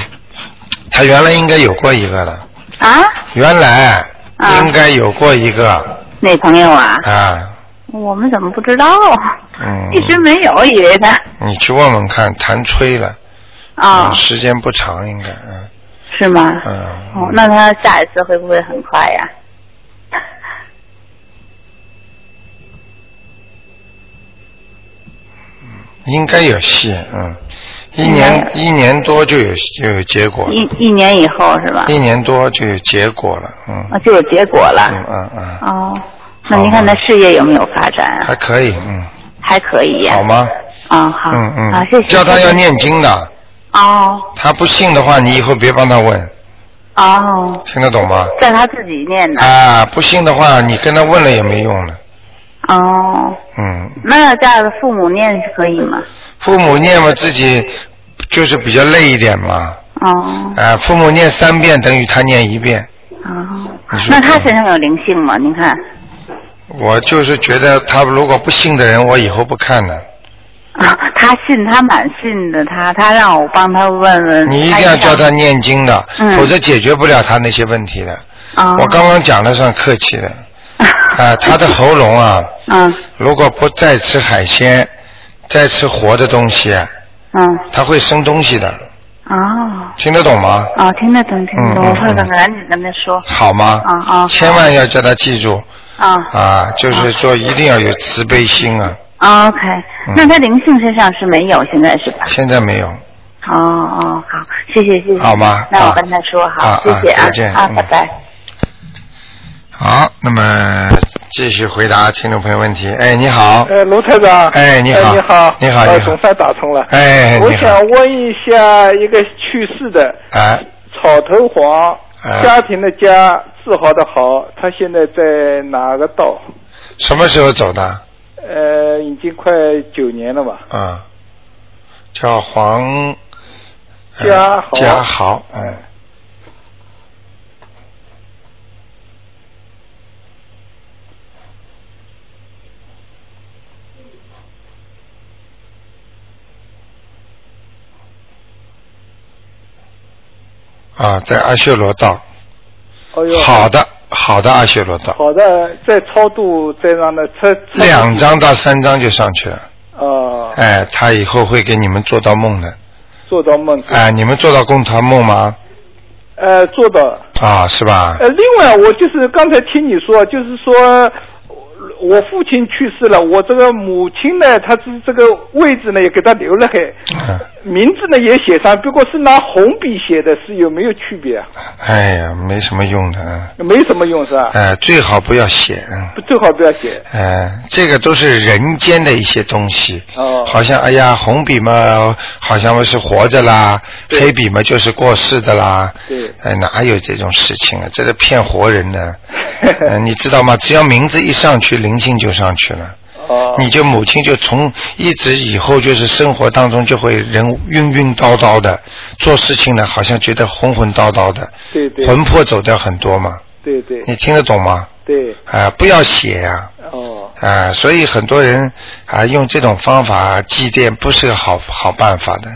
他原来应该有过一个的，啊？原来啊应该有过一个哪朋友啊？啊，我们怎么不知道？嗯，一直没有，以为他。你去问问看，谈吹了，啊嗯，时间不长应该，嗯是吗？嗯，哦，那他下一次会不会很快呀？应该有戏，嗯，一年一年多就有就有结果了，一一年以后是吧？一年多就有结果了，嗯啊，就有结果了。嗯嗯嗯，哦，那您看他事业有没有发展啊？还可以，嗯，还可以呀。好吗？啊，好。嗯嗯，啊，谢谢。叫他要。念经的，哦他不信的话，你以后别帮他问，哦，听得懂吗？在他自己念的。啊，不信的话，你跟他问了也没用了，哦，嗯，那要叫父母念是可以吗？父母念嘛自己就是比较累一点嘛，哦啊，父母念三遍等于他念一遍，哦那他身上有灵性吗？您看。我就是觉得他如果不信的人，我以后不看了。啊，他信，他蛮信的，他他让我帮他问问。你一定要叫他念经的，嗯否则解决不了他那些问题的。哦。我刚刚讲的算客气的，啊，他的喉咙啊，嗯。如果不再吃海鲜，再吃活的东西，嗯。他会生东西的，哦。听得懂吗？哦，听得懂听得懂，我会赶赶紧跟他说。好吗？啊啊千万要叫他记住。啊啊，就是说一定要有慈悲心啊，啊，OK，嗯。那他灵性身上是没有，现在是吧？现在没有。哦哦，好，谢谢谢谢。好吗？啊那我跟他说好啊，谢谢啊。再见啊，嗯。拜拜。好，那么继续回答听众朋友问题。哎，你好，呃，卢台长。哎你好你好。你好总算打通了。哎，我想问一下，一个去世的哎，草头黄，哎家庭的家，自豪的豪，他现在在哪个道？什么时候走的？呃，已经快九年了吧？啊，叫黄呃家豪家豪，嗯，啊，在阿修罗道，哦哟。好。的，好的阿修罗道，好的，在超度，再让他超。超两张到三张就上去了。哦，哎，他以后会给你们做到梦的。做到梦。哎，你们做到共团梦吗？呃，做到。啊，是吧？呃，另外，我就是刚才听你说，就是说，我父亲去世了，我这个母亲呢，她是这个位置呢也给她留了黑，嗯，名字呢也写上，不过是拿红笔写的，是有没有区别啊？哎呀，没什么用的，嗯没什么用是吧？哎，最好不要写，嗯，最好不要写。哎，这个都是人间的一些东西，哦好像哎呀，红笔嘛，好像是活着啦，黑笔嘛就是过世的啦，对哎，哪有这种事情啊？这是骗活人的，呃 你知道吗？只要名字一上去，灵性就上去了。哦。你就母亲就从一直以后就是生活当中就会人晕晕叨叨的，做事情呢好像觉得昏昏叨叨的，对对。魂魄走掉很多嘛，对对你听得懂吗？对。啊、不要写呀、哦。啊、所以很多人啊、用这种方法祭奠不是个好好办法的，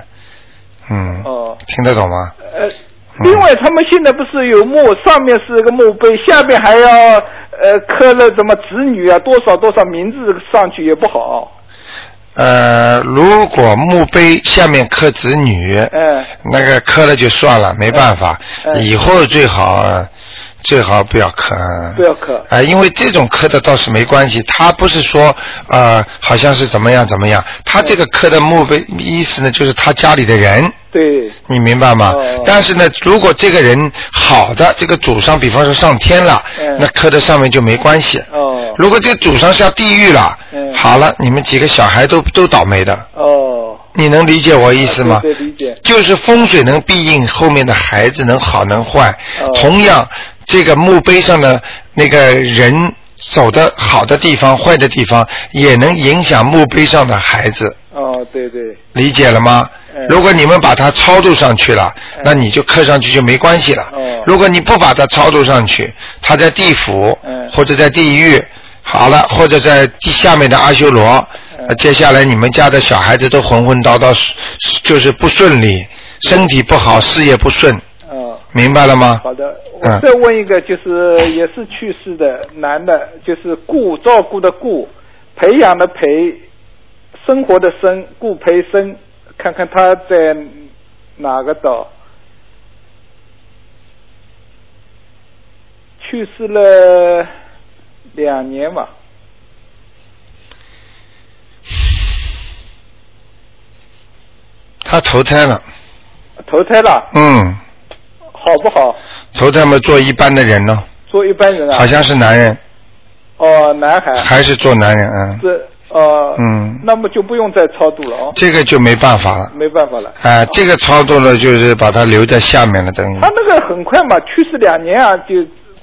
嗯，哦。听得懂吗？呃，另外他们现在不是有墓，上面是个墓碑，下面还要呃刻了什么子女啊，多少多少名字上去也不好。呃，如果墓碑下面刻子女，嗯那个刻了就算了，没办法，嗯以后最好、呃最好不要磕。不要磕。啊、因为这种磕的倒是没关系，他不是说呃好像是怎么样怎么样，他这个磕的目的意思呢，就是他家里的人。对。你明白吗？哦但是呢，如果这个人好的，这个祖上，比方说上天了，嗯那磕的上面就没关系。哦。如果这个祖上下地狱了，嗯好了，你们几个小孩都都倒霉的。哦。你能理解我意思吗？对对理解。就是风水能庇应后面的孩子能好能坏，哦同样这个墓碑上的那个人走的好的地方、坏的地方，也能影响墓碑上的孩子，哦，对对。理解了吗？嗯如果你们把它超度上去了，那你就刻上去就没关系了。哦如果你不把它超度上去，它在地府、嗯或者在地狱，好了，或者在地下面的阿修罗，接下来你们家的小孩子都混混叨叨，就是不顺利，身体不好，事业不顺，哦。明白了吗？好的，嗯我再问一个，就是也是去世的男的，就是顾照顾的顾，培养的培，生活的生，顾培生，看看他在哪个岛？去世了两年吧。他投胎了，投胎了，嗯，好不好？投胎嘛做一般的人呢，做一般人啊？好像是男人，哦，男孩。还是做男人，啊，是呃，嗯，那么就不用再超度了哦，这个就没办法了。没办法了。啊、这个超度呢，就是把它留在下面了，等于他那个很快嘛，去世两年啊就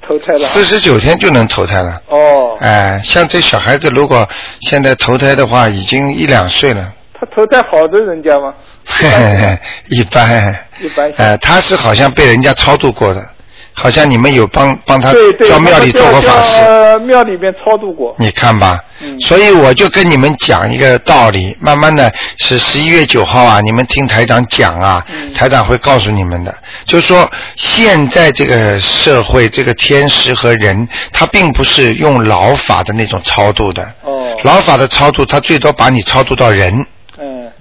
投胎了。四十九天就能投胎了。哦，哎、像这小孩子，如果现在投胎的话，已经一两岁了，他投胎好的人家吗？嘿嘿嘿一般。一般性。呃，他是好像被人家超度过的，好像你们有帮帮他对对，叫庙里做过法事，呃，庙里面超度过。你看吧。嗯所以我就跟你们讲一个道理，慢慢的是十一月九号啊，你们听台长讲啊，嗯台长会告诉你们的，就是说现在这个社会，这个天时和人，他并不是用老法的那种超度的，哦。老法的超度，他最多把你超度到人。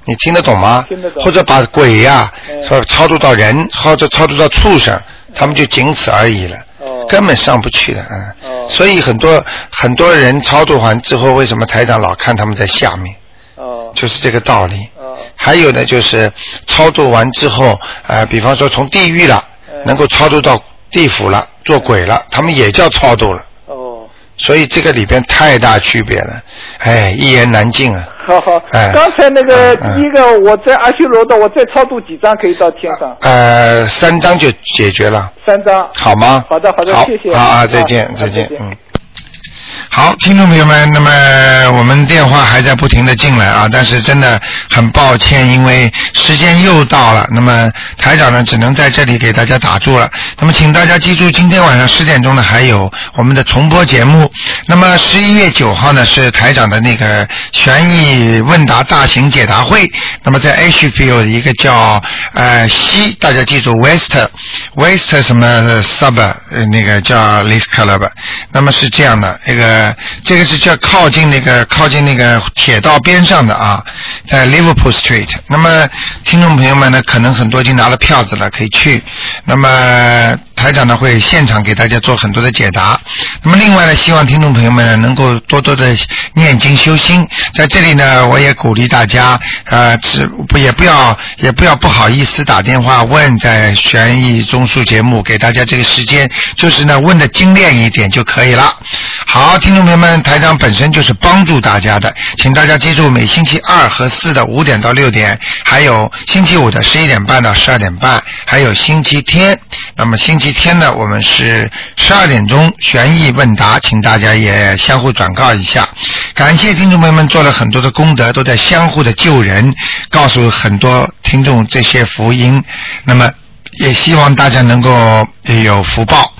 嗯。你听得懂吗？听得懂或者把鬼呀、嗯说超度到人，或者超度到畜生，他们就仅此而已了，哦。根本上不去的，嗯。哦。所以很多很多人操作完之后，为什么台长老看他们在下面？哦。就是这个道理。哦。还有呢，就是操作完之后，呃，比方说从地狱了，嗯能够操作到地府了，做鬼了，他们也叫超度了。哦。所以这个里边太大区别了，哎，一言难尽啊。好好。哎刚才那个嗯第一个，我在阿修罗道，我再超度几张可以到天上？呃，三张就解决了。三张。好吗？好的好的好谢谢好啊，再见再见嗯。好，听众朋友们，那么我们电话还在不停的进来啊，但是真的很抱歉，因为时间又到了，那么台长呢只能在这里给大家打住了。那么请大家记住，今天晚上十点钟呢还有我们的重播节目。那么十一月九号呢是台长的那个悬疑问答大型解答会，那么在 H Field 一个叫呃西，大家记住 West West 什么 Sub 呃那个叫 l i s Club，那么是这样的，这个这个是叫靠近那个靠近那个铁道边上的啊，在 Liverpool Street。那么听众朋友们呢，可能很多已经拿了票子了，可以去。那么台长呢会现场给大家做很多的解答。那么另外呢，希望听众朋友们呢能够多多的念经修心。在这里呢，我也鼓励大家，呃，只不也不要也不要不好意思打电话问，在悬疑综述节目给大家这个时间，就是呢问的精炼一点就可以了。好，听众朋友们，台长本身就是帮助大家的，请大家记住，每星期二和四的五点到六点，还有星期五的十一点半到十二点半，还有星期天。那么星期天呢，我们是十二点钟悬疑问答，请大家也相互转告一下。感谢听众朋友们做了很多的功德，都在相互的救人，告诉很多听众这些福音。那么也希望大家能够有福报。